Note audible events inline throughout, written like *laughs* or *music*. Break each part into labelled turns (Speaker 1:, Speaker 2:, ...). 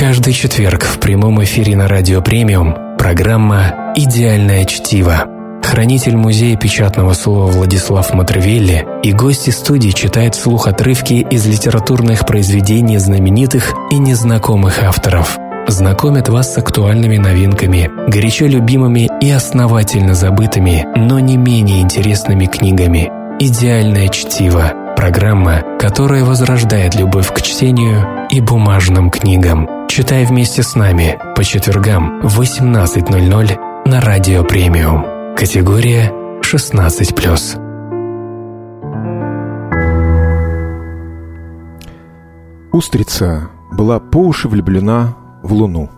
Speaker 1: Каждый четверг в прямом эфире на Радио Премиум программа «Идеальное чтиво». Хранитель музея печатного слова Владислав Матревелли и гости студии читают вслух отрывки из литературных произведений знаменитых и незнакомых авторов. Знакомят вас с актуальными новинками, горячо любимыми и основательно забытыми, но не менее интересными книгами. «Идеальное чтиво» – программа, которая возрождает любовь к чтению и бумажным книгам. Читай вместе с нами по четвергам в 18.00 на Радио Премиум. Категория 16+.
Speaker 2: Устрица была по уши влюблена в луну.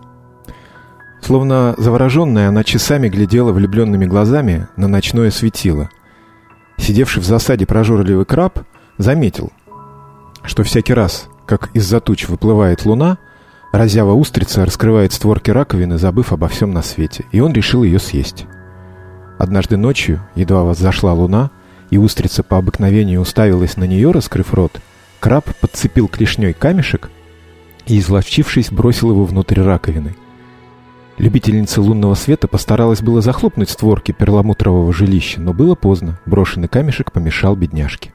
Speaker 2: Словно завороженная, она часами глядела влюбленными глазами на ночное светило. Сидевший в засаде прожорливый краб заметил, что всякий раз, как из-за туч выплывает луна – Разява устрица раскрывает створки раковины, забыв обо всем на свете, и он решил ее съесть. Однажды ночью, едва воззашла луна, и устрица по обыкновению уставилась на нее, раскрыв рот, краб подцепил клешней камешек и, изловчившись, бросил его внутрь раковины. Любительница лунного света постаралась было захлопнуть створки перламутрового жилища, но было поздно, брошенный камешек помешал бедняжке.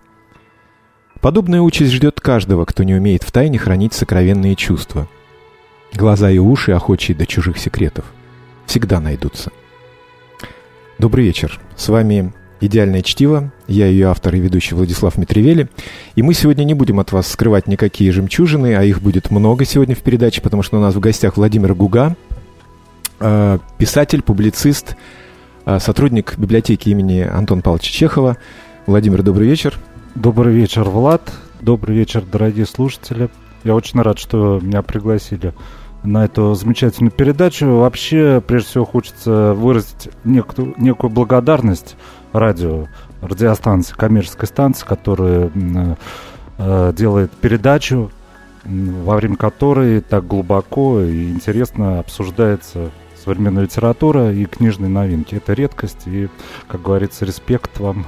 Speaker 2: Подобная участь ждет каждого, кто не умеет втайне хранить сокровенные чувства – Глаза и уши, охочие до чужих секретов, всегда найдутся. Добрый вечер. С вами «Идеальное чтиво». Я ее автор и ведущий Владислав Митревели. И мы сегодня не будем от вас скрывать никакие жемчужины, а их будет много сегодня в передаче, потому что у нас в гостях Владимир Гуга, э, писатель, публицист, э, сотрудник библиотеки имени Антона Павловича Чехова. Владимир, добрый вечер.
Speaker 3: Добрый вечер, Влад. Добрый вечер, дорогие слушатели. Я очень рад, что меня пригласили на эту замечательную передачу. Вообще, прежде всего, хочется выразить некую, некую благодарность радио, радиостанции, коммерческой станции, которая э, делает передачу, во время которой так глубоко и интересно обсуждается современная литература и книжные новинки. Это редкость, и, как говорится, респект вам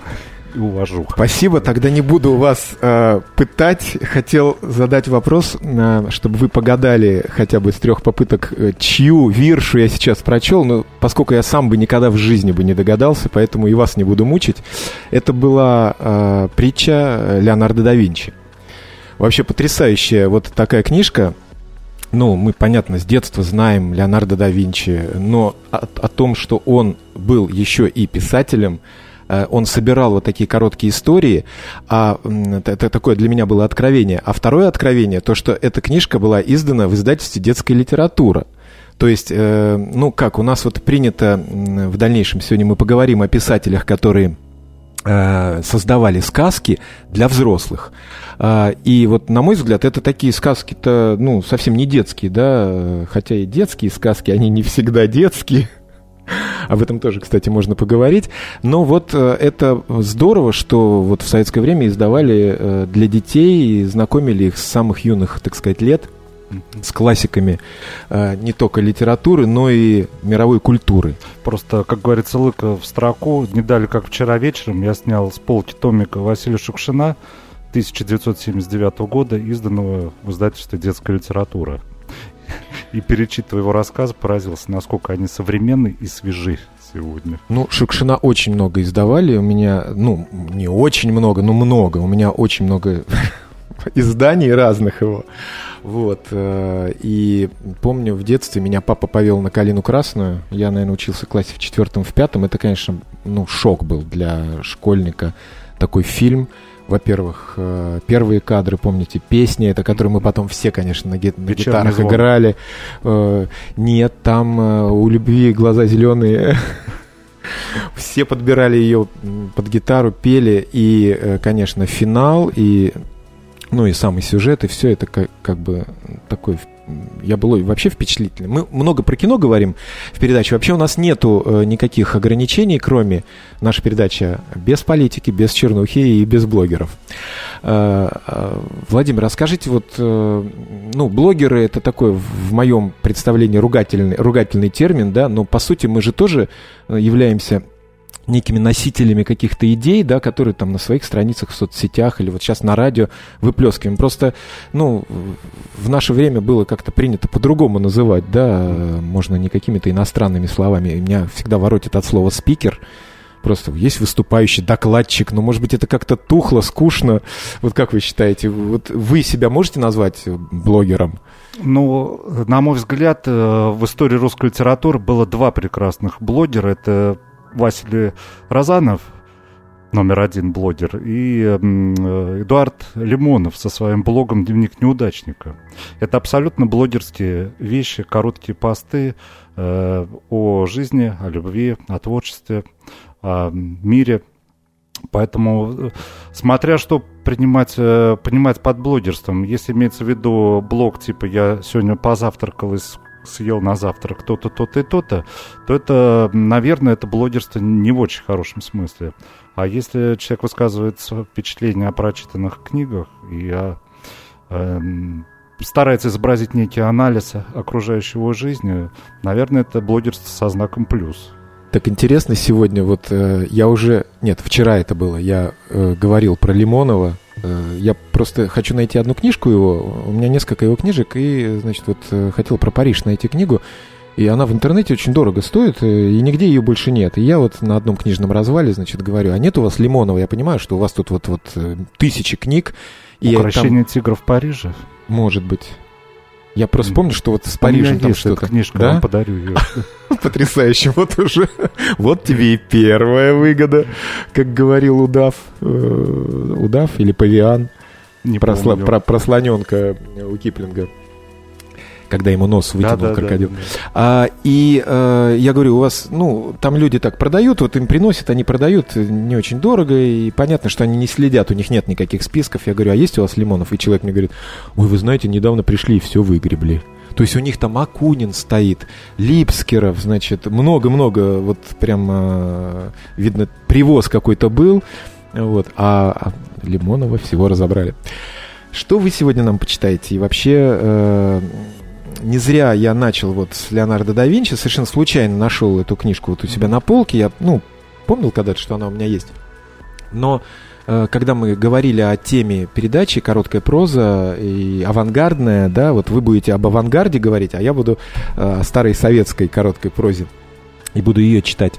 Speaker 3: и увожу.
Speaker 2: Спасибо, тогда не буду вас э, пытать. Хотел задать вопрос, э, чтобы вы погадали хотя бы с трех попыток, э, чью виршу я сейчас прочел, но поскольку я сам бы никогда в жизни бы не догадался, поэтому и вас не буду мучить. Это была э, притча Леонардо да Винчи. Вообще потрясающая вот такая книжка. Ну, мы, понятно, с детства знаем Леонардо да Винчи, но о, о том, что он был еще и писателем, Э, он собирал вот такие короткие истории, а это такое для меня было откровение. А второе откровение, то, что эта книжка была издана в издательстве «Детская литература». То есть, э, ну как, у нас вот принято в дальнейшем, сегодня мы поговорим о писателях, которые э, создавали сказки для взрослых. И вот, на мой взгляд, это такие сказки-то, ну, совсем не детские, да, хотя и детские сказки, они не всегда детские. Об этом тоже, кстати, можно поговорить. Но вот э, это здорово, что вот в советское время издавали э, для детей и знакомили их с самых юных, так сказать, лет с классиками э, не только литературы, но и мировой культуры.
Speaker 3: Просто, как говорится, лыка в строку. Не дали, как вчера вечером, я снял с полки томика Василия Шукшина 1979 года, изданного в издательстве «Детская литература». И перечитывая его рассказ, поразился, насколько они современны и свежи сегодня.
Speaker 2: Ну, Шукшина очень много издавали. У меня, ну, не очень много, но много. У меня очень много *laughs* изданий разных его. Вот. Э, и помню, в детстве меня папа повел на «Калину красную». Я, наверное, учился в классе в четвертом, в пятом. Это, конечно, ну, шок был для школьника. Такой фильм – во-первых, э, первые кадры, помните, песни, это которые мы потом все, конечно, на, ги- на гитарах звон. играли. Э, нет, там э, у любви глаза зеленые. *laughs* Все подбирали ее под гитару, пели, и, конечно, финал, и ну и самый сюжет, и все это как, как бы такой я был вообще впечатлительный. Мы много про кино говорим в передаче. Вообще у нас нету э, никаких ограничений, кроме нашей передачи без политики, без чернухи и без блогеров. Э, э, Владимир, расскажите, вот, ну, блогеры это такой, в моем представлении, ругательный, ругательный термин, да, но по сути мы же тоже являемся некими носителями каких-то идей, да, которые там на своих страницах в соцсетях или вот сейчас на радио выплескиваем. Просто, ну, в наше время было как-то принято по-другому называть, да, можно не какими-то иностранными словами. Меня всегда воротит от слова «спикер», Просто есть выступающий докладчик, но, может быть, это как-то тухло, скучно. Вот как вы считаете, вот вы себя можете назвать блогером?
Speaker 3: Ну, на мой взгляд, э, в истории русской литературы было два прекрасных блогера. Это Василий Розанов, номер один блогер, и э, Эдуард Лимонов со своим блогом «Дневник неудачника». Это абсолютно блогерские вещи, короткие посты э, о жизни, о любви, о творчестве, о мире. Поэтому, э, смотря что принимать, понимать под блогерством, если имеется в виду блог типа «Я сегодня позавтракал из съел на завтрак то-то, то-то и то-то, то это, наверное, это блогерство не в очень хорошем смысле. А если человек высказывает впечатления о прочитанных книгах и о, э, старается изобразить некий анализ окружающего жизни, наверное, это блогерство со знаком плюс.
Speaker 2: Так интересно сегодня, вот э, я уже, нет, вчера это было, я э, говорил про Лимонова, я просто хочу найти одну книжку его. У меня несколько его книжек, и, значит, вот э, хотел про Париж найти книгу. И она в интернете очень дорого стоит, э, и нигде ее больше нет. И я вот на одном книжном развале, значит, говорю, а нет у вас Лимонова? Я понимаю, что у вас тут вот, вот тысячи книг.
Speaker 3: И Украшение там... тигров в Париже?
Speaker 2: Может быть. Я просто помню, что вот с Парижем там что-то.
Speaker 3: книжка, да? вам подарю ее. *laughs*
Speaker 2: Потрясающе. Вот уже, вот тебе и первая выгода, как говорил удав, э, удав или павиан. Не про, про, про слоненка у Киплинга когда ему нос вытянул да, да, крокодил. Да, да, да. А, и а, я говорю, у вас, ну, там люди так продают, вот им приносят, они продают не очень дорого, и понятно, что они не следят, у них нет никаких списков. Я говорю, а есть у вас лимонов? И человек мне говорит, ой, вы знаете, недавно пришли и все выгребли. То есть у них там Акунин стоит, Липскеров, значит, много-много, вот прям, а, видно, привоз какой-то был, вот, а, а Лимонова всего разобрали. Что вы сегодня нам почитаете? И вообще, э, не зря я начал вот с Леонардо да Винчи, совершенно случайно нашел эту книжку вот у себя на полке. Я, ну, помнил когда-то, что она у меня есть. Но э, когда мы говорили о теме передачи «Короткая проза» и «Авангардная», да, вот вы будете об авангарде говорить, а я буду э, о старой советской короткой прозе и буду ее читать.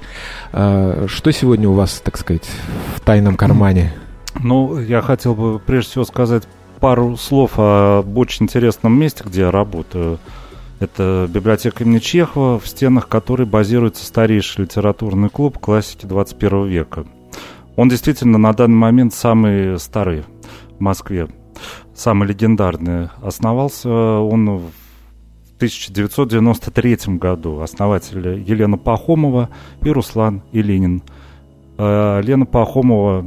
Speaker 2: Э, что сегодня у вас, так сказать, в тайном кармане?
Speaker 3: Ну, я хотел бы прежде всего сказать пару слов об очень интересном месте, где я работаю. Это библиотека имени Чехова, в стенах которой базируется старейший литературный клуб классики 21 века. Он действительно на данный момент самый старый в Москве, самый легендарный. Основался он в 1993 году. Основатели Елена Пахомова и Руслан Илинин. А Лена Пахомова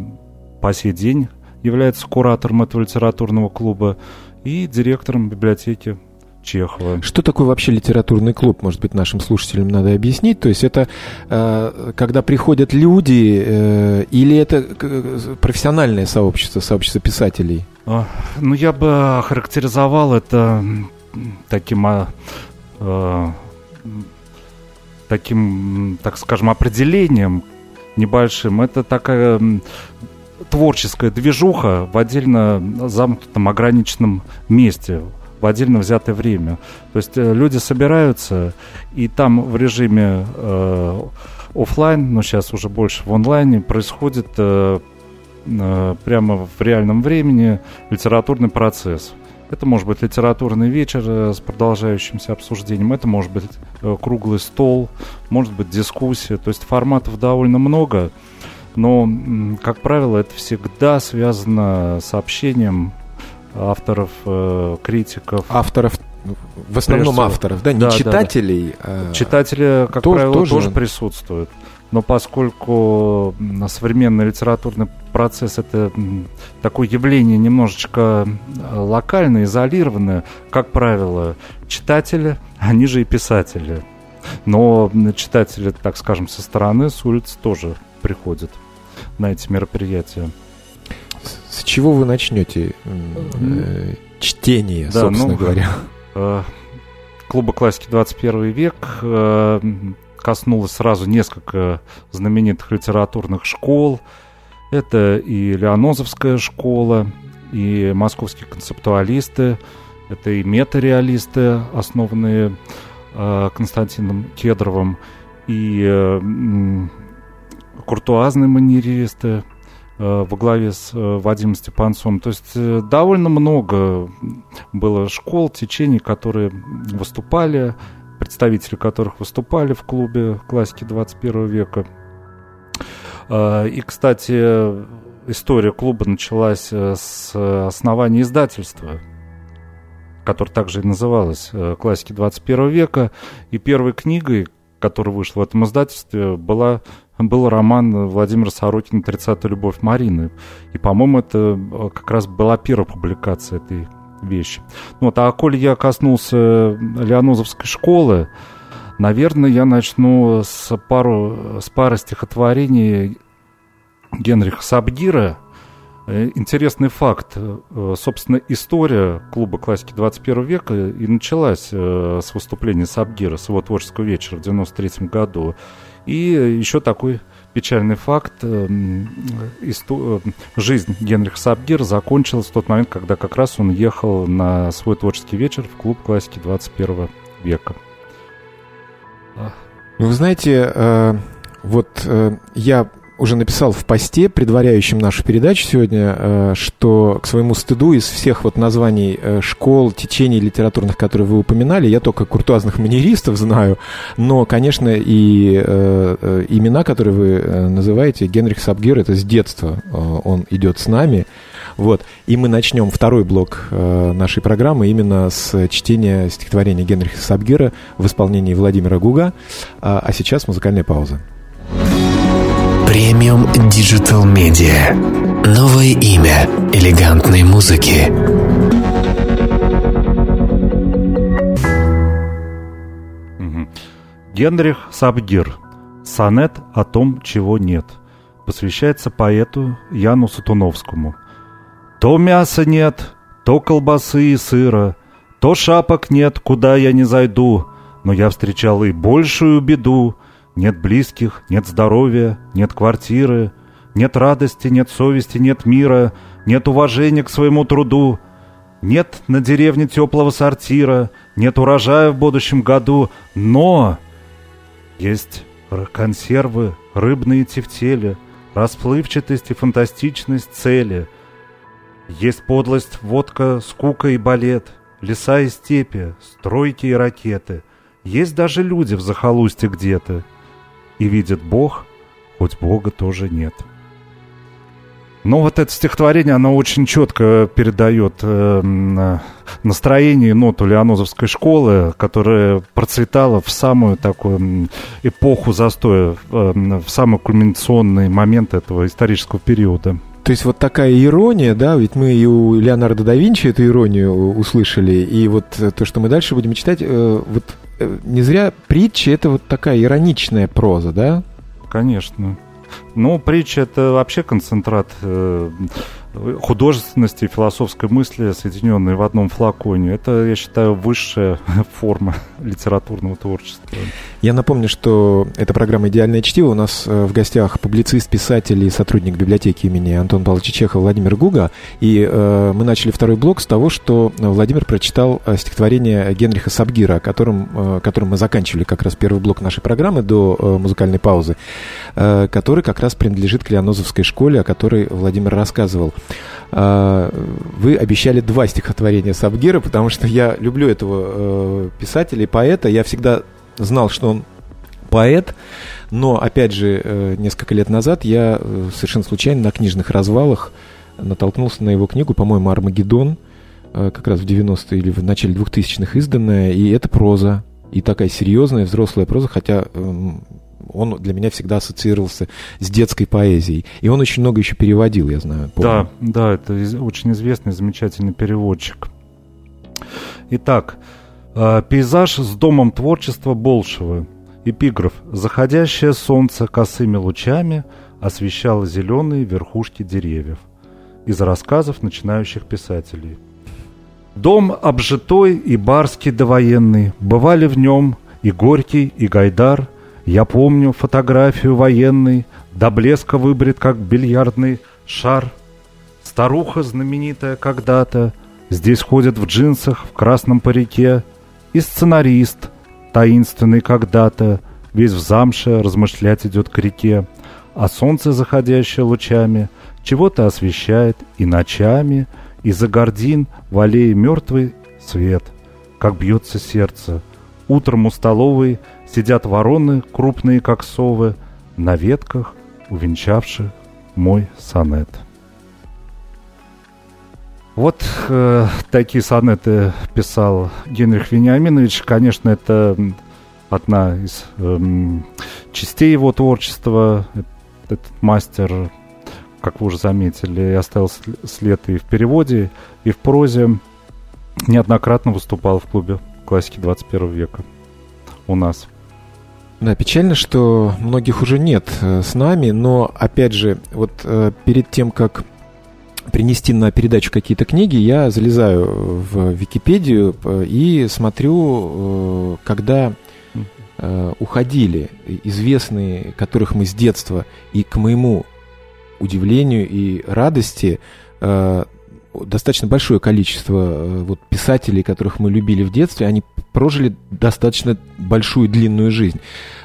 Speaker 3: по сей день является куратором этого литературного клуба и директором библиотеки Чехова.
Speaker 2: Что такое вообще литературный клуб? Может быть, нашим слушателям надо объяснить. То есть это э, когда приходят люди э, или это э, профессиональное сообщество, сообщество писателей?
Speaker 3: А, ну, я бы охарактеризовал это таким, а, э, таким, так скажем, определением небольшим. Это такая творческая движуха в отдельно замкнутом ограниченном месте, в отдельно взятое время. То есть э, люди собираются, и там в режиме э, офлайн, но сейчас уже больше в онлайне, происходит э, э, прямо в реальном времени литературный процесс. Это может быть литературный вечер э, с продолжающимся обсуждением, это может быть круглый стол, может быть дискуссия. То есть форматов довольно много но, как правило, это всегда связано с общением авторов, э, критиков.
Speaker 2: Авторов, в основном авторов, да, не да, читателей.
Speaker 3: Да, да. Читатели, как тоже, правило, тоже... тоже присутствуют. Но поскольку современный литературный процесс это такое явление немножечко э, локальное, изолированное, как правило, читатели, *laughs* они же и писатели. Но читатели, так скажем, со стороны, с улицы тоже приходят на эти мероприятия.
Speaker 2: С, с чего вы начнете э, чтение, да, собственно ну, говоря?
Speaker 3: Э, клуба классики 21 век. Э, коснулась сразу несколько знаменитых литературных школ. Это и Леонозовская школа, и московские концептуалисты, это и метареалисты, основанные э, Константином Кедровым, и куртуазные манеристы э, во главе с э, Вадимом Степанцом. То есть э, довольно много было школ, течений, которые выступали, представители которых выступали в клубе классики 21 века. И, кстати, история клуба началась с основания издательства, которое также и называлось «Классики 21 века». И первой книгой, которая вышла в этом издательстве, была, был роман Владимира Сорокина «30-я любовь Марины». И, по-моему, это э, как раз была первая публикация этой вещи. Вот, а коль я коснулся Леонозовской школы, наверное, я начну с, пару, с пары стихотворений Генриха Сабгира. Э, интересный факт. Э, собственно, история клуба классики 21 века и началась с выступления Сабгира, с его творческого вечера в 93 году. И еще такой печальный факт. Жизнь Генриха Сабгира закончилась в тот момент, когда как раз он ехал на свой творческий вечер в клуб классики 21 века.
Speaker 2: Вы знаете, вот я уже написал в посте, предваряющем нашу передачу сегодня, э, что к своему стыду из всех вот названий э, школ, течений литературных, которые вы упоминали, я только куртуазных манеристов знаю, но, конечно, и э, имена, которые вы называете, Генрих Сабгир, это с детства он идет с нами. Вот. И мы начнем второй блок нашей программы именно с чтения стихотворения Генриха Сабгира в исполнении Владимира Гуга. А сейчас музыкальная пауза.
Speaker 1: Премиум Digital Media. Новое имя элегантной музыки.
Speaker 3: Генрих Сабгир. Сонет о том, чего нет. Посвящается поэту Яну Сатуновскому. То мяса нет, то колбасы и сыра, то шапок нет, куда я не зайду, но я встречал и большую беду — нет близких, нет здоровья, нет квартиры, нет радости, нет совести, нет мира, нет уважения к своему труду, нет на деревне теплого сортира, нет урожая в будущем году, но есть консервы, рыбные тефтели, расплывчатость и фантастичность цели. Есть подлость, водка, скука и балет, леса и степи, стройки и ракеты. Есть даже люди в захолустье где-то — и видит Бог, хоть Бога тоже нет. Но вот это стихотворение, оно очень четко передает э, настроение и ноту Леонозовской школы, которая процветала в самую такую эпоху застоя, э, в самый кульминационный момент этого исторического периода.
Speaker 2: То есть вот такая ирония, да, ведь мы и у Леонардо да Винчи эту иронию услышали, и вот то, что мы дальше будем читать, э, вот Э, не зря притча это вот такая ироничная проза, да?
Speaker 3: Конечно. Ну, притча это вообще концентрат э, художественности и философской мысли, соединенные в одном флаконе. Это, я считаю, высшая *laughs* форма литературного творчества.
Speaker 2: Я напомню, что эта программа «Идеальное чтиво». У нас э, в гостях публицист, писатель и сотрудник библиотеки имени Антона Павловича Чехова Владимир Гуга. И э, мы начали второй блок с того, что Владимир прочитал э, стихотворение Генриха Сабгира, которым, э, которым мы заканчивали как раз первый блок нашей программы до э, музыкальной паузы, э, который как раз принадлежит к школе, о которой Владимир рассказывал. Э, вы обещали два стихотворения Сабгира, потому что я люблю этого э, писателя и поэта. Я всегда знал, что он поэт, но, опять же, э, несколько лет назад я э, совершенно случайно на книжных развалах натолкнулся на его книгу, по-моему, «Армагеддон», как раз в 90-е или в начале 2000-х изданная, и это проза, и такая серьезная взрослая проза, хотя эм, он для меня всегда ассоциировался с детской поэзией. И он очень много еще переводил, я знаю.
Speaker 3: Помню. Да, да, это очень известный, замечательный переводчик. Итак, Э, пейзаж с домом творчества Болшева. Эпиграф. Заходящее солнце косыми лучами освещало зеленые верхушки деревьев. Из рассказов начинающих писателей. Дом обжитой и барский довоенный, бывали в нем и Горький, и Гайдар, Я помню фотографию военной, до блеска выбрит, как бильярдный шар. Старуха знаменитая когда-то, здесь ходит в джинсах, в красном парике. И сценарист, таинственный когда-то, весь в замше размышлять идет к реке. А солнце, заходящее лучами, чего-то освещает и ночами, и за гордин в аллее мертвый свет, как бьется сердце. Утром у столовой сидят вороны, крупные как совы, на ветках, увенчавших мой сонет. Вот э, такие сонеты писал Генрих Вениаминович. Конечно, это одна из э, частей его творчества. Этот мастер, как вы уже заметили, оставил след и в переводе, и в прозе. Неоднократно выступал в клубе классики 21 века у нас.
Speaker 2: Да, печально, что многих уже нет э, с нами, но, опять же, вот э, перед тем, как принести на передачу какие-то книги, я залезаю в Википедию э, и смотрю, когда уходили известные, которых мы с детства, и к моему удивлению и радости достаточно большое количество э, вот, писателей, которых мы любили в детстве, они прожили достаточно большую длинную жизнь.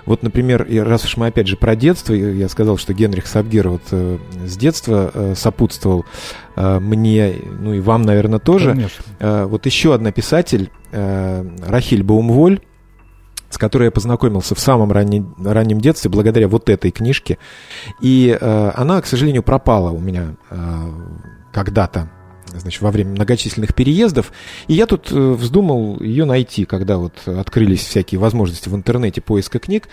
Speaker 2: Вот, например, раз уж мы опять же про детство, я сказал, что Генрих Сабгер вот э, с детства э, сопутствовал мне, ну и вам, наверное, тоже. Конечно. Вот еще одна писатель, Рахиль Баумволь, с которой я познакомился в самом раннем, раннем детстве благодаря вот этой книжке. И э, она, к сожалению, пропала у меня э, когда-то значит, во время многочисленных переездов. И я тут э, вздумал ее найти, когда вот открылись всякие возможности в интернете поиска книг.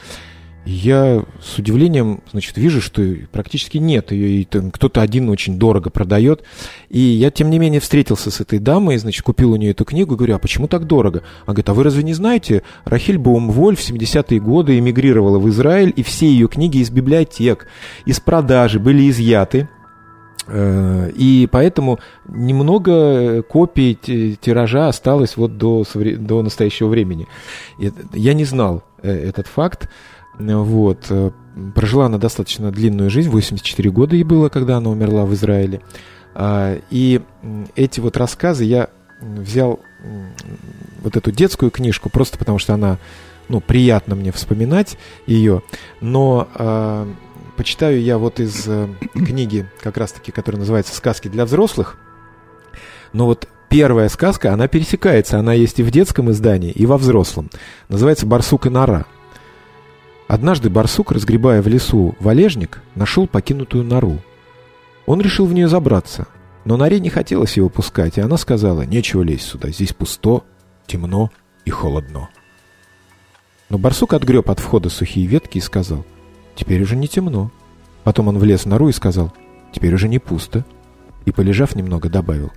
Speaker 2: Я с удивлением, значит, вижу, что практически нет ее, и кто-то один очень дорого продает. И я, тем не менее, встретился с этой дамой, значит, купил у нее эту книгу, говорю, а почему так дорого? Она говорит, а вы разве не знаете, Рахиль Баумволь в 70-е годы эмигрировала в Израиль, и все ее книги из библиотек, из продажи были изъяты, и поэтому немного копий тиража осталось вот до, до настоящего времени. Я не знал э, этот факт. Вот. Э, прожила она достаточно длинную жизнь, 84 года ей было, когда она умерла в Израиле. А, и эти вот рассказы я взял вот эту детскую книжку просто потому, что она, ну, приятно мне вспоминать ее, но а, почитаю я вот из э, книги, как раз-таки, которая называется «Сказки для взрослых». Но вот первая сказка, она пересекается, она есть и в детском издании, и во взрослом. Называется «Барсук и нора». Однажды барсук, разгребая в лесу валежник, нашел покинутую нору. Он решил в нее забраться, но норе не хотелось его пускать, и она сказала, «Нечего лезть сюда, здесь пусто, темно и холодно». Но барсук отгреб от входа сухие ветки и сказал – Теперь уже не темно. Потом он влез в нору и сказал, теперь уже не пусто. И, полежав немного, добавил,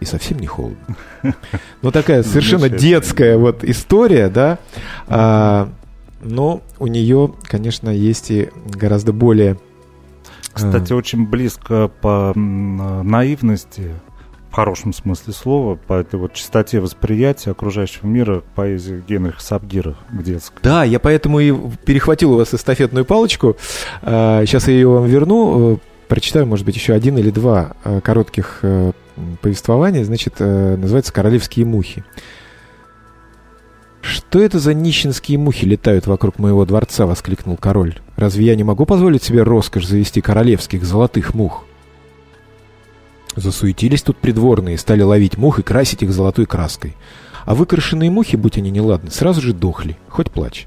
Speaker 2: и совсем не холодно. *laughs* Ну, такая совершенно детская вот история, да. А, но у нее, конечно, есть и гораздо более...
Speaker 3: Кстати, а, очень близко по наивности хорошем смысле слова, по этой вот чистоте восприятия окружающего мира поэзии Генриха Сабгира детской.
Speaker 2: Да, я поэтому и перехватил у вас эстафетную палочку. Сейчас а, я ее вам верну. Э, прочитаю, может быть, еще один или два э, коротких э, повествования. Значит, называется «Королевские мухи». «Что это за нищенские мухи летают вокруг моего дворца?» — воскликнул король. «Разве я не могу позволить себе роскошь завести королевских золотых мух?» Засуетились тут придворные, стали ловить мух и красить их золотой краской. А выкрашенные мухи, будь они неладны, сразу же дохли, хоть плачь.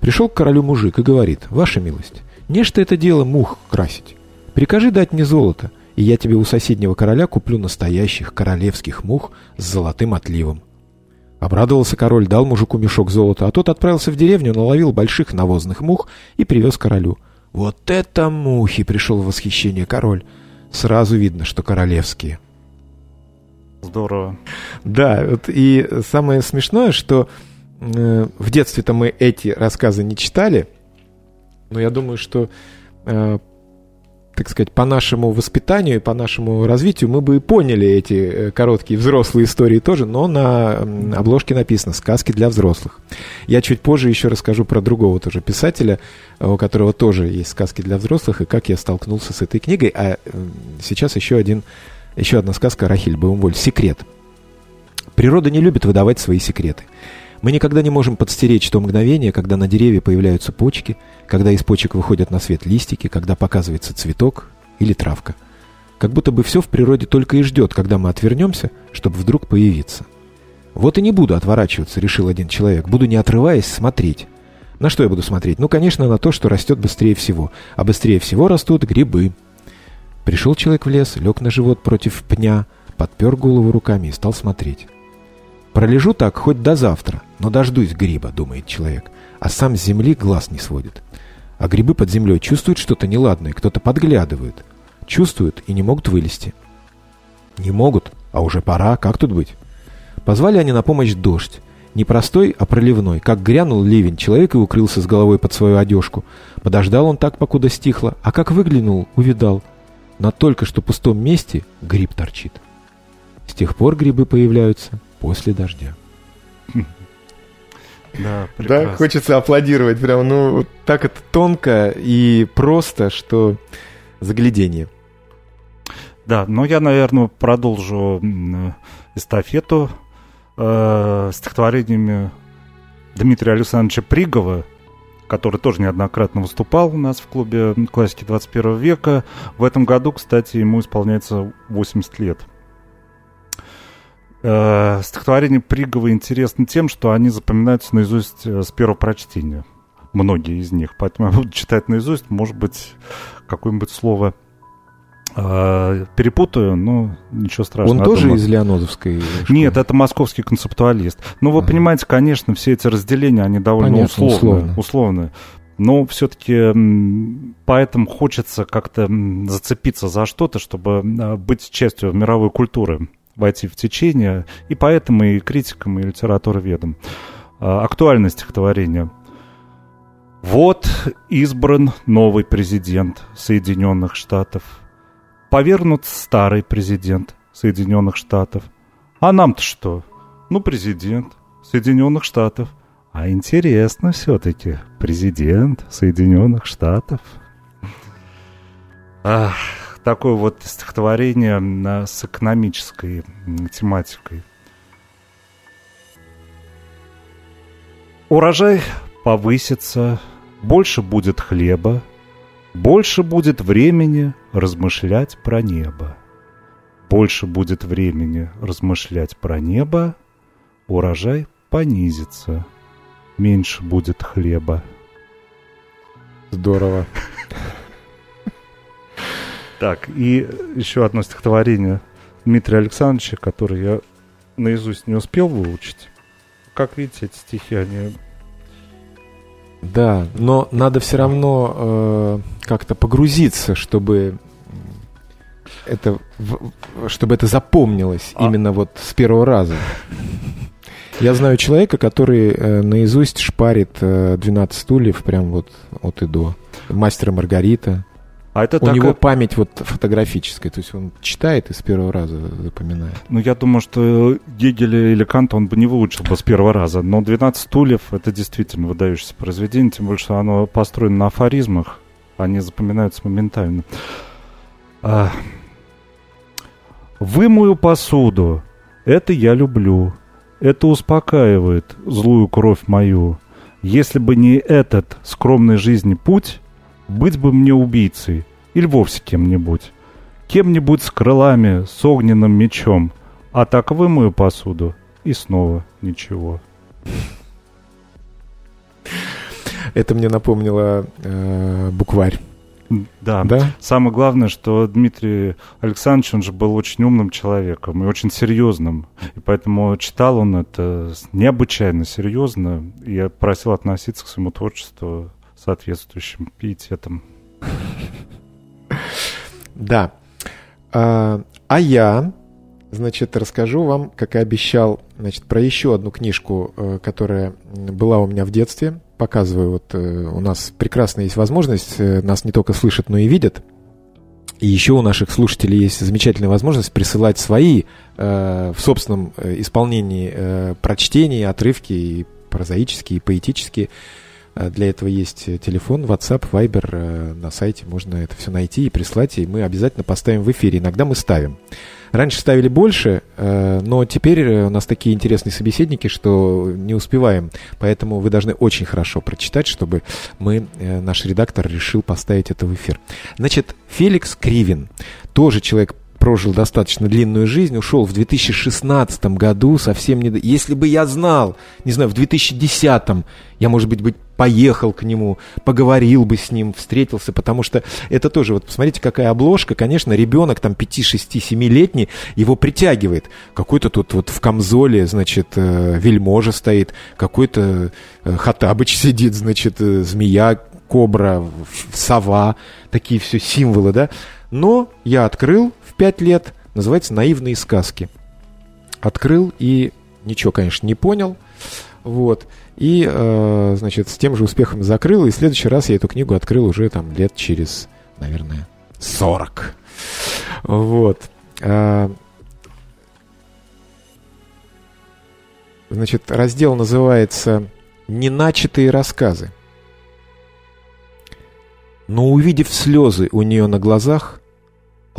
Speaker 2: Пришел к королю мужик и говорит, «Ваша милость, нечто это дело мух красить. Прикажи дать мне золото, и я тебе у соседнего короля куплю настоящих королевских мух с золотым отливом». Обрадовался король, дал мужику мешок золота, а тот отправился в деревню, наловил больших навозных мух и привез королю. «Вот это мухи!» — пришел в восхищение король сразу видно, что королевские.
Speaker 3: Здорово.
Speaker 2: Да, вот и самое смешное, что э, в детстве-то мы эти рассказы не читали, но я думаю, что э, так сказать, по нашему воспитанию и по нашему развитию мы бы и поняли эти э, короткие взрослые истории тоже, но на обложке написано «Сказки для взрослых». Я чуть позже еще расскажу про другого тоже писателя, у которого тоже есть сказки для взрослых, и как я столкнулся с этой книгой. А сейчас еще, один, еще одна сказка Рахиль Баумволь «Секрет». Природа не любит выдавать свои секреты. Мы никогда не можем подстеречь то мгновение, когда на дереве появляются почки, когда из почек выходят на свет листики, когда показывается цветок или травка. Как будто бы все в природе только и ждет, когда мы отвернемся, чтобы вдруг появиться. «Вот и не буду отворачиваться», — решил один человек. «Буду, не отрываясь, смотреть». На что я буду смотреть? Ну, конечно, на то, что растет быстрее всего. А быстрее всего растут грибы. Пришел человек в лес, лег на живот против пня, подпер голову руками и стал смотреть. Пролежу так хоть до завтра, но дождусь гриба, думает человек, а сам с земли глаз не сводит. А грибы под землей чувствуют что-то неладное, кто-то подглядывает. Чувствуют и не могут вылезти. Не могут, а уже пора, как тут быть? Позвали они на помощь дождь. Не простой, а проливной. Как грянул ливень, человек и укрылся с головой под свою одежку. Подождал он так, покуда стихло, а как выглянул, увидал. На только что пустом месте гриб торчит. С тех пор грибы появляются после дождя. Да, да, хочется аплодировать. Прям, ну, так это тонко и просто, что заглядение.
Speaker 3: Да, но я, наверное, продолжу эстафету э, стихотворениями Дмитрия Александровича Пригова, который тоже неоднократно выступал у нас в клубе классики 21 века. В этом году, кстати, ему исполняется 80 лет. Э, стихотворения Пригова интересны тем, что они запоминаются наизусть э, с первого прочтения. Многие из них. Поэтому я буду читать наизусть. Может быть, какое-нибудь слово э, перепутаю, но ничего страшного.
Speaker 2: Он тоже думаю. из Леонозовской школы?
Speaker 3: Нет, это московский концептуалист. Ну, вы ага. понимаете, конечно, все эти разделения, они довольно Понятно, условны. условны. Но все-таки поэтому хочется как-то зацепиться за что-то, чтобы э, быть частью мировой культуры войти в течение, и поэтому и критикам, и литературоведам. А, актуальность стихотворения. Вот избран новый президент Соединенных Штатов. Повернут старый президент Соединенных Штатов. А нам-то что? Ну, президент Соединенных Штатов. А интересно все-таки, президент Соединенных Штатов. Ах, такое вот стихотворение с экономической тематикой. Урожай повысится, больше будет хлеба, больше будет времени размышлять про небо. Больше будет времени размышлять про небо, урожай понизится, меньше будет хлеба.
Speaker 2: Здорово.
Speaker 3: Так, и еще одно стихотворение Дмитрия Александровича, которое я наизусть не успел выучить. Как видите, эти стихи, они...
Speaker 2: Да, но надо все равно э, как-то погрузиться, чтобы это, чтобы это запомнилось а? именно вот с первого раза. Я знаю человека, который э, наизусть шпарит э, 12 стульев прям вот от и до. Мастера Маргарита. А это У так... него память вот фотографическая, то есть он читает и с первого раза запоминает.
Speaker 3: Ну, я думаю, что Гегеля или Канта он бы не выучил бы с первого раза, но «12 стульев» — это действительно выдающееся произведение, тем более, что оно построено на афоризмах, они запоминаются моментально. А... «Вымою посуду, это я люблю, это успокаивает злую кровь мою. Если бы не этот скромной жизни путь, быть бы мне убийцей или вовсе кем-нибудь. Кем-нибудь с крылами, с огненным мечом. А так вымою посуду, и снова ничего.
Speaker 2: Это мне напомнило э, букварь.
Speaker 3: Да. да. Самое главное, что Дмитрий Александрович, он же был очень умным человеком и очень серьезным. И поэтому читал он это необычайно серьезно. И я просил относиться к своему творчеству соответствующим пиететом.
Speaker 2: Да. А, а я, значит, расскажу вам, как и обещал, значит, про еще одну книжку, э, которая была у меня в детстве. Показываю, вот э, у нас прекрасная есть возможность, э, нас не только слышат, но и видят. И еще у наших слушателей есть замечательная возможность присылать свои э, в собственном исполнении э, прочтения, отрывки и прозаические, и поэтические. Э, для этого есть телефон, WhatsApp, Viber. Э, на сайте можно это все найти и прислать, и мы обязательно поставим в эфире. Иногда мы ставим. Раньше ставили больше, э, но теперь э, у нас такие интересные собеседники, что не успеваем. Поэтому вы должны очень хорошо прочитать, чтобы мы, э, наш редактор решил поставить это в эфир. Значит, Феликс Кривин, тоже человек прожил достаточно длинную жизнь, ушел в 2016 году, совсем не... Если бы я знал, не знаю, в 2010 я, может быть, быть поехал к нему, поговорил бы с ним, встретился, потому что это тоже, вот посмотрите, какая обложка, конечно, ребенок там 5, 6, 7-летний, его притягивает. Какой-то тут вот в камзоле, значит, э, вельможа стоит, какой-то э, хатабыч сидит, значит, э, змея, кобра, сова, такие все символы, да. Но я открыл пять лет, называется «Наивные сказки». Открыл и ничего, конечно, не понял. Вот. И, э, значит, с тем же успехом закрыл. И в следующий раз я эту книгу открыл уже там лет через, наверное, 40. Вот. А, значит, раздел называется «Неначатые рассказы». Но увидев слезы у нее на глазах,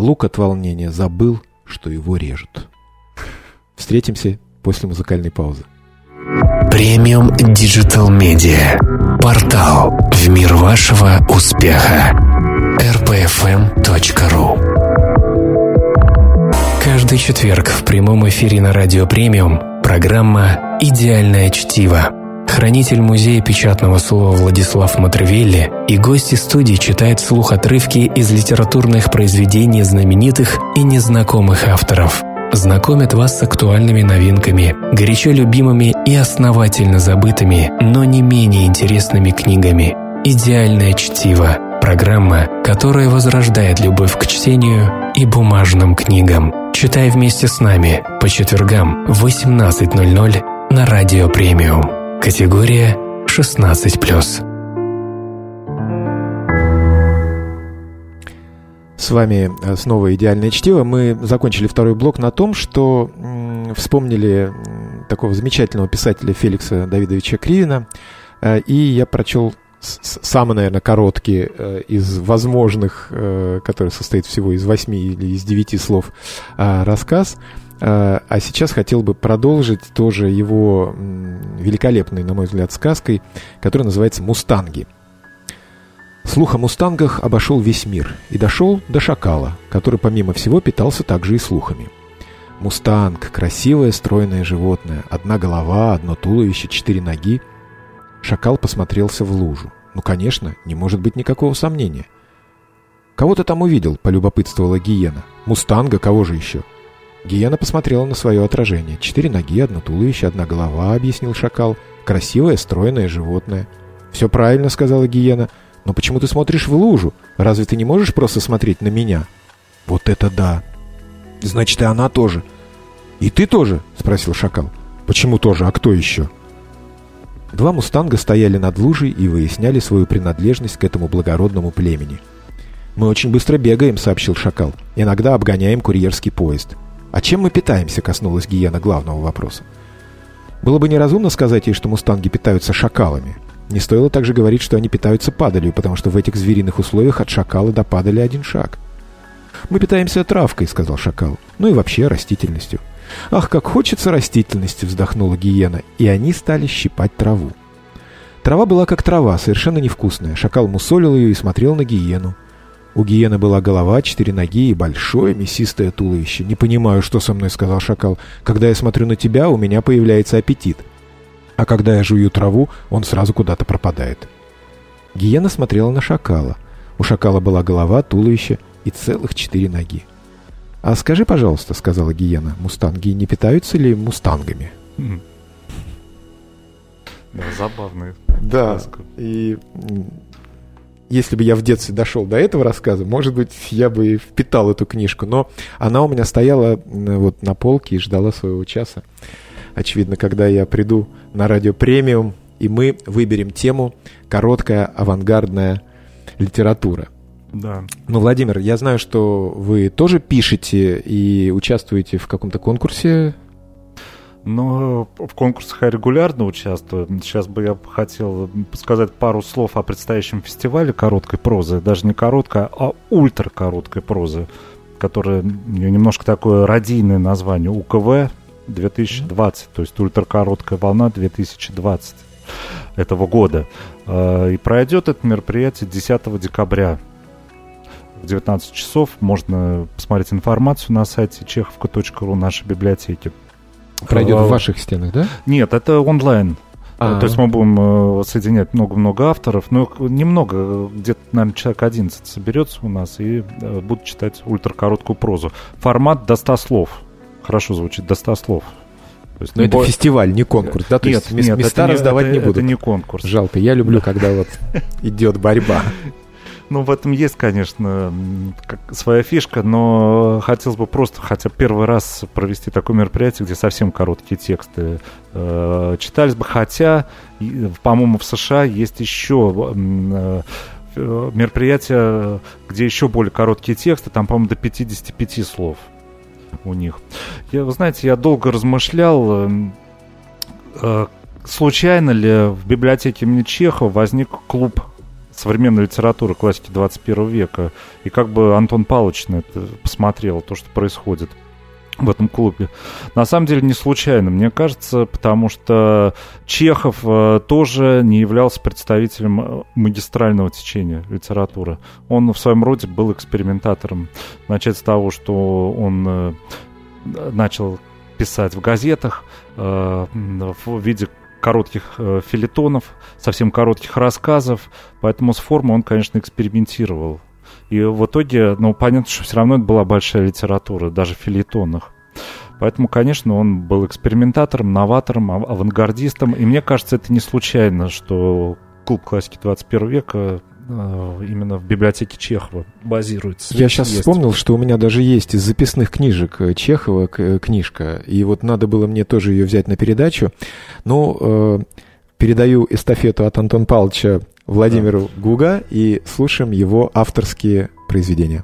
Speaker 2: Лук от волнения забыл, что его режут. Встретимся после музыкальной паузы.
Speaker 1: Премиум Digital Media. Портал в мир вашего успеха. rpfm.ru Каждый четверг в прямом эфире на Радио Премиум программа «Идеальное чтиво» Хранитель музея печатного слова Владислав Матревелли и гости студии читают вслух отрывки из литературных произведений знаменитых и незнакомых авторов. Знакомят вас с актуальными новинками, горячо любимыми и основательно забытыми, но не менее интересными книгами. «Идеальное чтиво» – программа, которая возрождает любовь к чтению и бумажным книгам. Читай вместе с нами по четвергам в 18.00 на Радио Премиум. Категория 16+.
Speaker 2: С вами э, снова «Идеальное чтиво». Мы закончили второй блок на том, что вспомнили такого замечательного писателя Феликса Давидовича Кривина. Э, и я прочел самый, наверное, короткий э, из возможных, который состоит всего из восьми или из девяти слов, рассказ – а, а сейчас хотел бы продолжить тоже его великолепной, на мой взгляд, сказкой, которая называется «Мустанги». Слух о мустангах обошел весь мир и дошел до шакала, который, помимо всего, питался также и слухами. Мустанг – красивое стройное животное, одна голова, одно туловище, четыре ноги. Шакал посмотрелся в лужу. Ну, конечно, не может быть никакого сомнения. «Кого ты там увидел?» – полюбопытствовала гиена. «Мустанга, кого же еще?» Гиена посмотрела на свое отражение. «Четыре ноги, одно туловище, одна голова», — объяснил шакал. «Красивое, стройное животное». «Все правильно», — сказала Гиена. «Но почему ты смотришь в лужу? Разве ты не можешь просто смотреть на меня?» «Вот это да!» «Значит, и она тоже». «И ты тоже?» — спросил шакал. «Почему тоже? А кто еще?» Два мустанга стояли над лужей и выясняли свою принадлежность к этому благородному племени. «Мы очень быстро бегаем», — сообщил шакал. «Иногда обгоняем курьерский поезд». «А чем мы питаемся?» – коснулась Гиена главного вопроса. Было бы неразумно сказать ей, что мустанги питаются шакалами. Не стоило также говорить, что они питаются падалью, потому что в этих звериных условиях от шакала до падали один шаг. «Мы питаемся травкой», — сказал шакал. «Ну и вообще растительностью». «Ах, как хочется растительности!» — вздохнула гиена, и они стали щипать траву. Трава была как трава, совершенно невкусная. Шакал мусолил ее и смотрел на гиену. У гиены была голова, четыре ноги и большое мясистое туловище. «Не понимаю, что со мной», — сказал шакал. «Когда я смотрю на тебя, у меня появляется аппетит. А когда я жую траву, он сразу куда-то пропадает». Гиена смотрела на шакала. У шакала была голова, туловище и целых четыре ноги. «А скажи, пожалуйста», — сказала гиена, — «мустанги не питаются ли мустангами?»
Speaker 3: Да, забавный.
Speaker 2: Да, и если бы я в детстве дошел до этого рассказа, может быть, я бы впитал эту книжку. Но она у меня стояла вот на полке и ждала своего часа. Очевидно, когда я приду на радио премиум, и мы выберем тему «Короткая авангардная литература».
Speaker 3: Да.
Speaker 2: Ну, Владимир, я знаю, что вы тоже пишете и участвуете в каком-то конкурсе.
Speaker 3: Но в конкурсах я регулярно участвую. Сейчас бы я хотел сказать пару слов о предстоящем фестивале короткой прозы. Даже не короткой, а ультракороткой прозы, которая немножко такое радийное название. УКВ 2020, то есть ультракороткая волна 2020 этого года. А, и пройдет это мероприятие 10 декабря в 19 часов. Можно посмотреть информацию на сайте чеховка.ру нашей библиотеки.
Speaker 2: Пройдет в ваших стенах, да?
Speaker 3: Нет, это онлайн. А-а-а. То есть мы будем э, соединять много-много авторов, но немного, где-то, наверное, человек 11 соберется у нас и э, будут читать ультракороткую прозу. Формат до 100 слов. Хорошо звучит, до 100 слов.
Speaker 2: То есть, Но это бо... фестиваль, не конкурс, да? То
Speaker 3: нет,
Speaker 2: есть
Speaker 3: нет,
Speaker 2: места
Speaker 3: это
Speaker 2: раздавать
Speaker 3: не,
Speaker 2: не будут.
Speaker 3: Это не конкурс.
Speaker 2: Жалко, я люблю, когда вот *laughs* идет борьба.
Speaker 3: Ну, в этом есть, конечно, своя фишка, но хотелось бы просто хотя первый раз провести такое мероприятие, где совсем короткие тексты э, читались бы, хотя, по-моему, в США есть еще э, мероприятия, где еще более короткие тексты, там, по-моему, до 55 слов у них. Я, вы знаете, я долго размышлял, э, э, случайно ли в библиотеке имени Чехова возник клуб современной литературы классики 21 века. И как бы Антон Павлович на это посмотрел, то, что происходит в этом клубе. На самом деле не случайно, мне кажется, потому что Чехов э, тоже не являлся представителем э, магистрального течения литературы. Он в своем роде был экспериментатором. Начать с того, что он э, начал писать в газетах э, в виде коротких э, филитонов, совсем коротких рассказов, поэтому с формой он, конечно, экспериментировал. И в итоге, ну, понятно, что все равно это была большая литература, даже в филитонах. Поэтому, конечно, он был экспериментатором, новатором, авангардистом. И мне кажется, это не случайно, что клуб классики 21 века именно в библиотеке Чехова базируется.
Speaker 2: Я сейчас есть. вспомнил, что у меня даже есть из записных книжек э, Чехова э, книжка, и вот надо было мне тоже ее взять на передачу. Э, передаю эстафету от Антона Павловича Владимиру да. Гуга и слушаем его авторские произведения.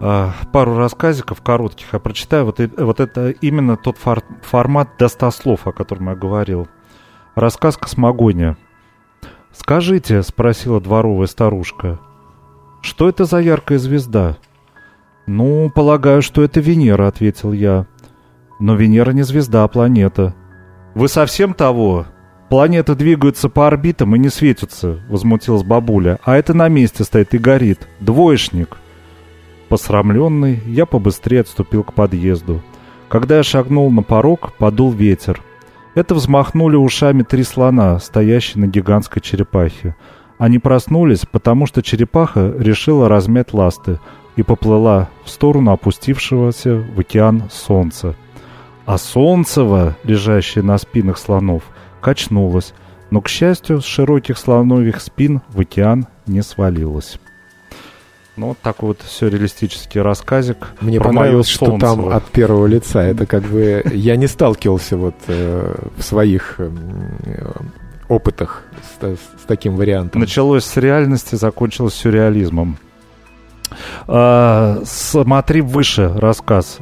Speaker 3: А, пару рассказиков коротких я прочитаю. Вот, вот это именно тот фор, формат до 100 слов, о котором я говорил. Рассказ «Космогония». «Скажите», — спросила дворовая старушка, — «что это за яркая звезда?» «Ну, полагаю, что это Венера», — ответил я. «Но Венера не звезда, а планета». «Вы совсем того?» «Планеты двигаются по орбитам и не светятся», — возмутилась бабуля. «А это на месте стоит и горит. Двоечник». Посрамленный, я побыстрее отступил к подъезду. Когда я шагнул на порог, подул ветер. Это взмахнули ушами три слона, стоящие на гигантской черепахе. Они проснулись, потому что черепаха решила размять ласты и поплыла в сторону опустившегося в океан солнца. А солнцево, лежащее на спинах слонов, качнулось, но, к счастью, с широких слоновьих спин в океан не свалилось. Ну, вот такой вот сюрреалистический рассказик.
Speaker 2: Мне понравилось, что там от первого лица. Это как бы я не сталкивался вот э, в своих э, опытах с, с таким вариантом.
Speaker 3: Началось с реальности, закончилось сюрреализмом. А, смотри выше рассказ.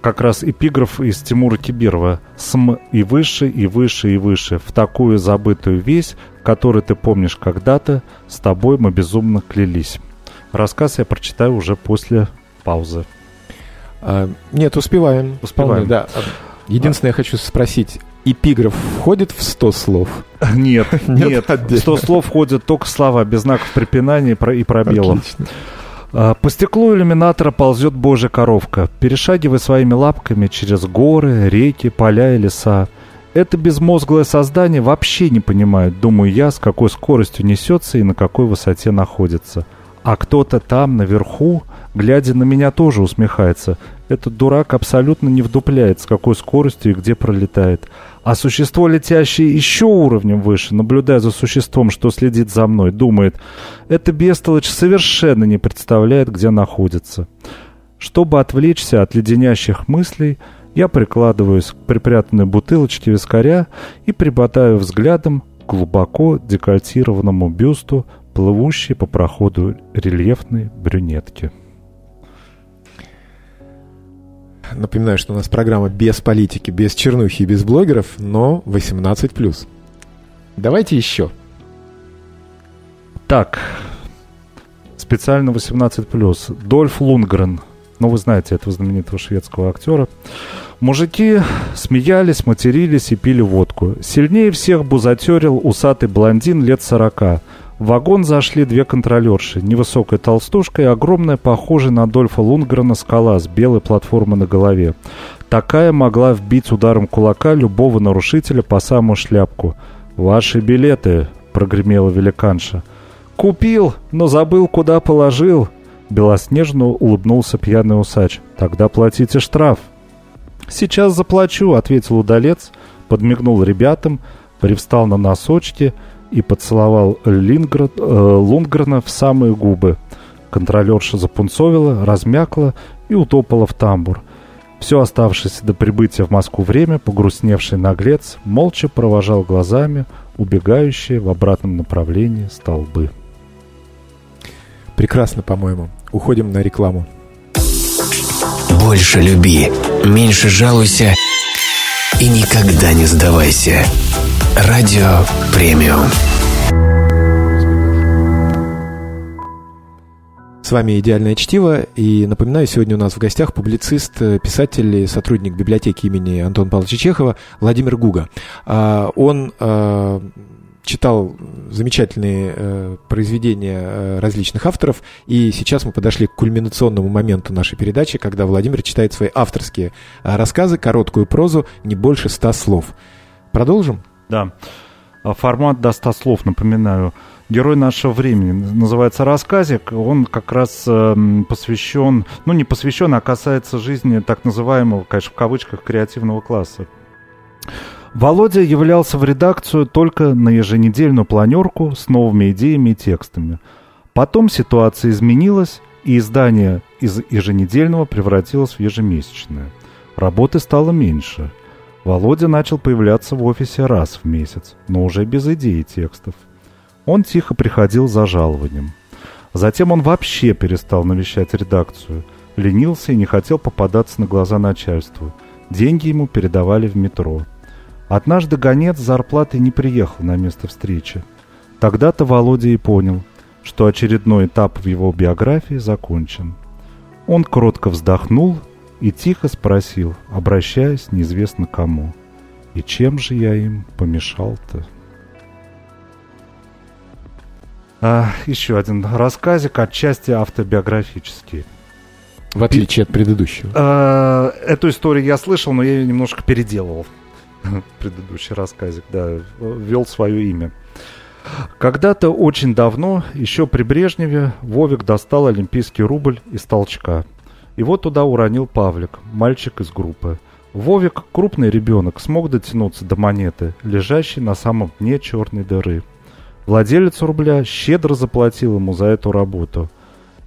Speaker 3: Как раз эпиграф из Тимура Кибирова. «См и выше, и выше, и выше, в такую забытую весь, которую ты помнишь когда-то, с тобой мы безумно клялись». Рассказ я прочитаю уже после паузы.
Speaker 2: А, нет, успеваем.
Speaker 3: Успеваем.
Speaker 2: да. Единственное, я хочу спросить, эпиграф входит в 100 слов?
Speaker 3: Нет, *laughs* нет. В 100 слов входят только слова без знаков препинания и пробелов. Отлично. А, по стеклу иллюминатора ползет божья коровка, перешагивая своими лапками через горы, реки, поля и леса. Это безмозглое создание вообще не понимает, думаю я, с какой скоростью несется и на какой высоте находится. А кто-то там, наверху, глядя на меня, тоже усмехается. Этот дурак абсолютно не вдупляет, с какой скоростью и где пролетает. А существо, летящее еще уровнем выше, наблюдая за существом, что следит за мной, думает, это бестолочь совершенно не представляет, где находится. Чтобы отвлечься от леденящих мыслей, я прикладываюсь к припрятанной бутылочке вискаря и прибадаю взглядом к глубоко декольтированному бюсту плывущие по проходу рельефной брюнетки.
Speaker 2: Напоминаю, что у нас программа без политики, без чернухи и без блогеров, но 18+. Давайте еще.
Speaker 3: Так, специально 18+. Дольф Лунгрен. Ну, вы знаете этого знаменитого шведского актера. Мужики смеялись, матерились и пили водку. Сильнее всех бузатерил усатый блондин лет сорока. В вагон зашли две контролерши. Невысокая толстушка и огромная, похожая на Дольфа Лунгрена скала с белой платформой на голове. Такая могла вбить ударом кулака любого нарушителя по самую шляпку. «Ваши билеты!» — прогремела великанша. «Купил, но забыл, куда положил!» Белоснежно улыбнулся пьяный усач. «Тогда платите штраф!» «Сейчас заплачу», — ответил удалец, подмигнул ребятам, привстал на носочки и поцеловал Лингрен, э, Лунгрена в самые губы. Контролерша запунцовила, размякла и утопала в тамбур. Все оставшееся до прибытия в Москву время погрустневший наглец молча провожал глазами убегающие в обратном направлении столбы.
Speaker 2: Прекрасно, по-моему. Уходим на рекламу.
Speaker 1: Больше люби, меньше жалуйся и никогда не сдавайся. Радио премиум.
Speaker 2: С вами «Идеальное чтиво», и напоминаю, сегодня у нас в гостях публицист, писатель и сотрудник библиотеки имени Антона Павловича Чехова Владимир Гуга. А, он а, читал замечательные э, произведения э, различных авторов, и сейчас мы подошли к кульминационному моменту нашей передачи, когда Владимир читает свои авторские э, рассказы, короткую прозу, не больше ста слов. Продолжим?
Speaker 3: Да. А формат до 100 слов, напоминаю. Герой нашего времени называется рассказик. Он как раз э, посвящен, ну не посвящен, а касается жизни так называемого, конечно, в кавычках, креативного класса. Володя являлся в редакцию только на еженедельную планерку с новыми идеями и текстами. Потом ситуация изменилась, и издание из еженедельного превратилось в ежемесячное. Работы стало меньше. Володя начал появляться в офисе раз в месяц, но уже без идей и текстов. Он тихо приходил за жалованием. Затем он вообще перестал навещать редакцию, ленился и не хотел попадаться на глаза начальству. Деньги ему передавали в метро – Однажды гонец зарплаты не приехал на место встречи. Тогда-то Володя и понял, что очередной этап в его биографии закончен. Он кротко вздохнул и тихо спросил, обращаясь неизвестно кому. «И чем же я им помешал-то?» а, Еще один рассказик, отчасти автобиографический.
Speaker 2: В отличие от предыдущего.
Speaker 3: А, эту историю я слышал, но я ее немножко переделывал. *laughs* предыдущий рассказик, да, ввел свое имя. Когда-то очень давно, еще при Брежневе, Вовик достал олимпийский рубль из толчка. Его туда уронил Павлик, мальчик из группы. Вовик, крупный ребенок, смог дотянуться до монеты, лежащей на самом дне черной дыры. Владелец рубля щедро заплатил ему за эту работу.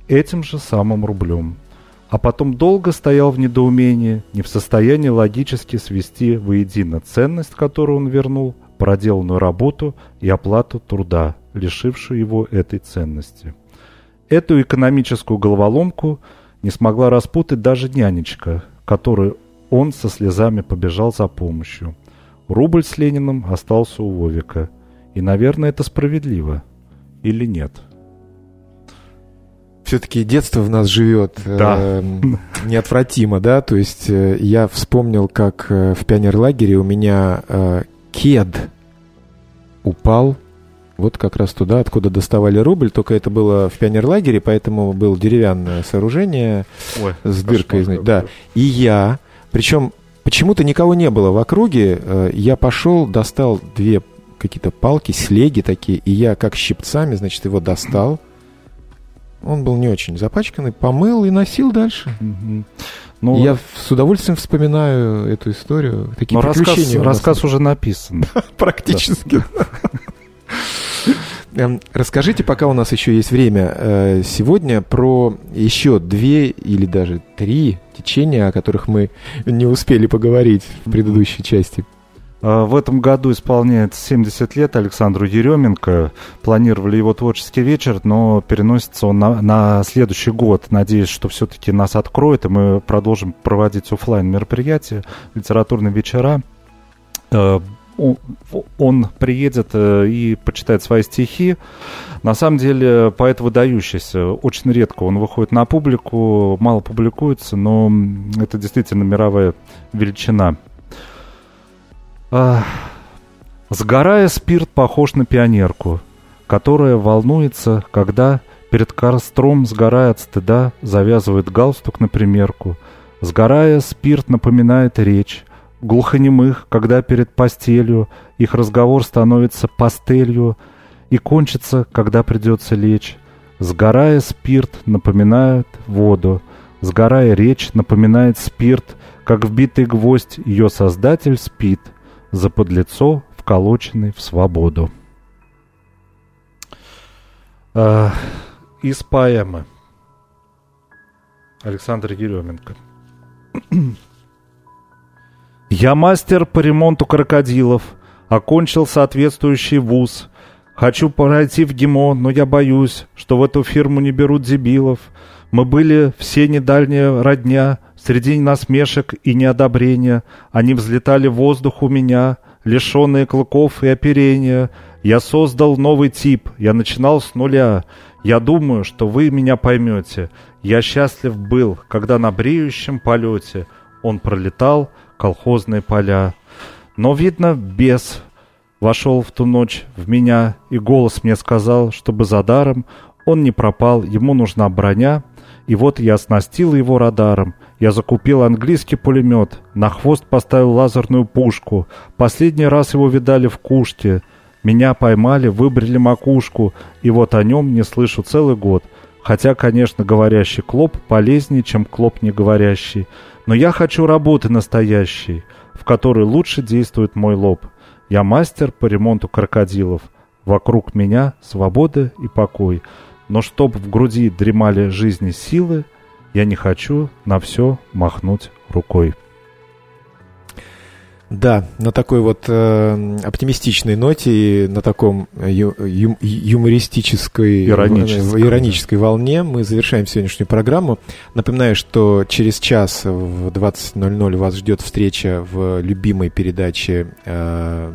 Speaker 3: Этим же самым рублем а потом долго стоял в недоумении, не в состоянии логически свести воедино ценность, которую он вернул, проделанную работу и оплату труда, лишившую его этой ценности. Эту экономическую головоломку не смогла распутать даже нянечка, которую он со слезами побежал за помощью. Рубль с Лениным остался у Вовика. И, наверное, это справедливо. Или нет?
Speaker 2: — все-таки детство в нас живет
Speaker 3: да. э,
Speaker 2: неотвратимо, да, то есть э, я вспомнил, как э, в пионерлагере у меня э, кед упал вот как раз туда, откуда доставали рубль, только это было в пионерлагере, поэтому было деревянное сооружение Ой, с дыркой. Кошмар, да, и я, причем почему-то никого не было в округе, э, я пошел, достал две какие-то палки, слеги такие, и я как щипцами, значит, его достал, он был не очень запачканный, помыл и носил дальше. Угу. Ну, я с удовольствием вспоминаю эту историю.
Speaker 3: Такие но рассказ, рассказ уже написан. *laughs*
Speaker 2: Практически. *laughs* Эм, расскажите, пока у нас еще есть время, э, сегодня про еще две или даже три течения, о которых мы не успели поговорить в предыдущей части
Speaker 3: А, в этом году исполняется 70 лет Александру Еременко. Планировали его творческий вечер, но переносится он на, на следующий год. Надеюсь, что все-таки нас откроет, и мы продолжим проводить офлайн мероприятия, литературные вечера. Он приедет э, и почитает свои стихи. На самом деле поэт выдающийся. Очень редко он выходит на публику, мало публикуется, но это действительно мировая величина. Сгорая, спирт похож на пионерку, которая волнуется, когда перед костром, сгорая от стыда, завязывает галстук на примерку. Сгорая, спирт напоминает речь, глухонемых, когда перед постелью их разговор становится пастелью и кончится, когда придется лечь. Сгорая, спирт напоминает воду, сгорая, речь напоминает спирт, как вбитый гвоздь ее создатель спит — за подлецо, вколоченный в свободу. А, из поэмы Александр Еременко. Я мастер по ремонту крокодилов, окончил соответствующий вуз. Хочу пройти в ГИМО, но я боюсь, что в эту фирму не берут дебилов. Мы были все недальняя родня, Среди насмешек и неодобрения они взлетали в воздух у меня, лишенные клыков и оперения. Я создал новый тип, я начинал с нуля. Я думаю, что вы меня поймете. Я счастлив был, когда на бреющем полете он пролетал колхозные поля. Но, видно, бес вошел в ту ночь в меня, и голос мне сказал, чтобы за даром он не пропал, ему нужна броня, и вот я оснастил его радаром. Я закупил английский пулемет, на хвост поставил лазерную пушку. Последний раз его видали в куште. Меня поймали, выбрили макушку, и вот о нем не слышу целый год. Хотя, конечно, говорящий клоп полезнее, чем клоп не говорящий. Но я хочу работы настоящей, в которой лучше действует мой лоб. Я мастер по ремонту крокодилов. Вокруг меня свобода и покой. Но чтоб в груди дремали жизни силы, я не хочу на все махнуть рукой.
Speaker 2: Да, на такой вот э, оптимистичной ноте и на таком ю, ю, юмористической,
Speaker 3: иронической,
Speaker 2: иронической волне мы завершаем сегодняшнюю программу. Напоминаю, что через час в 20.00 вас ждет встреча в любимой передаче э,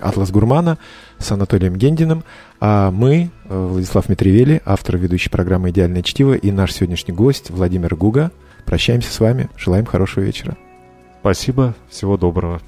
Speaker 2: «Атлас Гурмана» с Анатолием Гендиным. А мы, э, Владислав Митревели, автор ведущей программы «Идеальное чтиво» и наш сегодняшний гость Владимир Гуга, прощаемся с вами. Желаем хорошего вечера.
Speaker 3: Спасибо, всего доброго.